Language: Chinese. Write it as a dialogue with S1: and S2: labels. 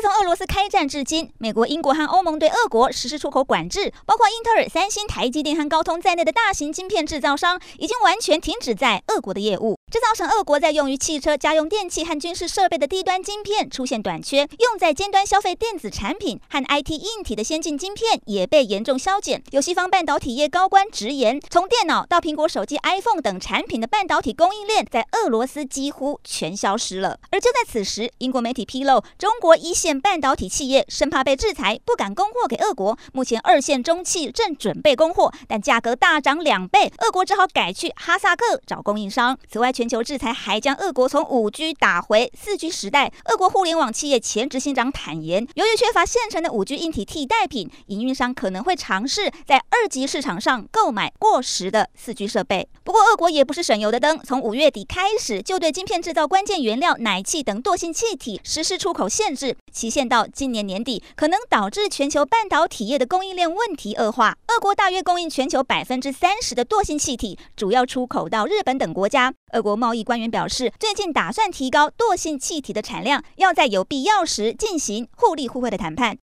S1: 从俄罗斯开战至今，美国、英国和欧盟对俄国实施出口管制，包括英特尔、三星、台积电和高通在内的大型晶片制造商已经完全停止在俄国的业务。这造成俄国在用于汽车、家用电器和军事设备的低端晶片出现短缺，用在尖端消费电子产品和 IT 硬体的先进晶片也被严重削减。有西方半导体业高官直言，从电脑到苹果手机、iPhone 等产品的半导体供应链在俄罗斯几乎全消失了。而就在此时，英国媒体披露，中国一线半导体企业生怕被制裁，不敢供货给俄国。目前二线中企正准备供货，但价格大涨两倍，俄国只好改去哈萨克找供应商。此外，全球制裁还将俄国从五 G 打回四 G 时代。俄国互联网企业前执行长坦言，由于缺乏现成的五 G 硬体替代品，营运商可能会尝试在二级市场上购买过时的四 G 设备。不过，俄国也不是省油的灯，从五月底开始就对晶片制造关键原料氖气等惰性气体实施出口限制，期限到今年年底，可能导致全球半导体业的供应链问题恶化。俄国大约供应全球百分之三十的惰性气体，主要出口到日本等国家。俄国贸易官员表示，最近打算提高惰性气体的产量，要在有必要时进行互利互惠的谈判。